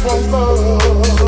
for love.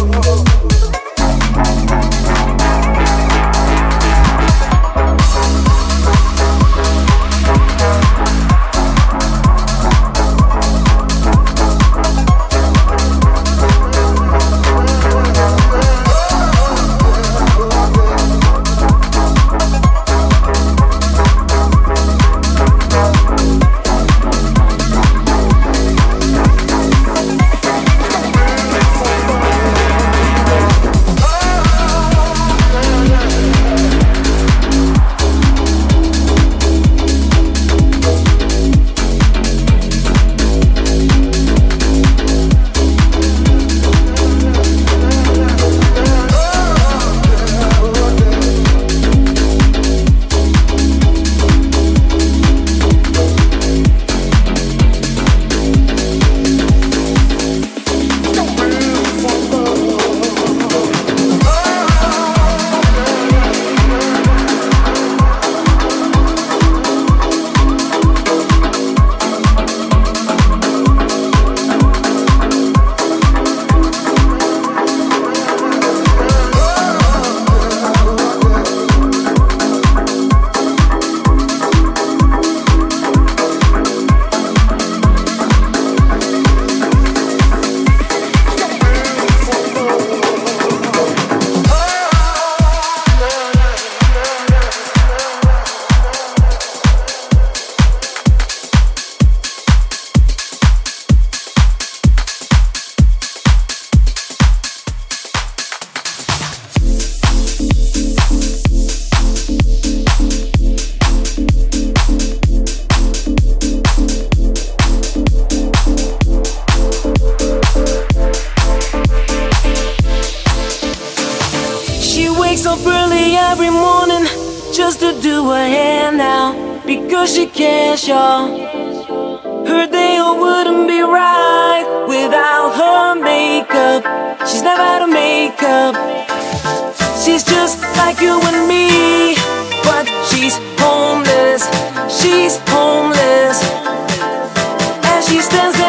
up early every morning just to do her hair now because she cares, y'all. Her day wouldn't be right without her makeup. She's never had of makeup. She's just like you and me, but she's homeless. She's homeless, and she stands.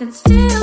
can still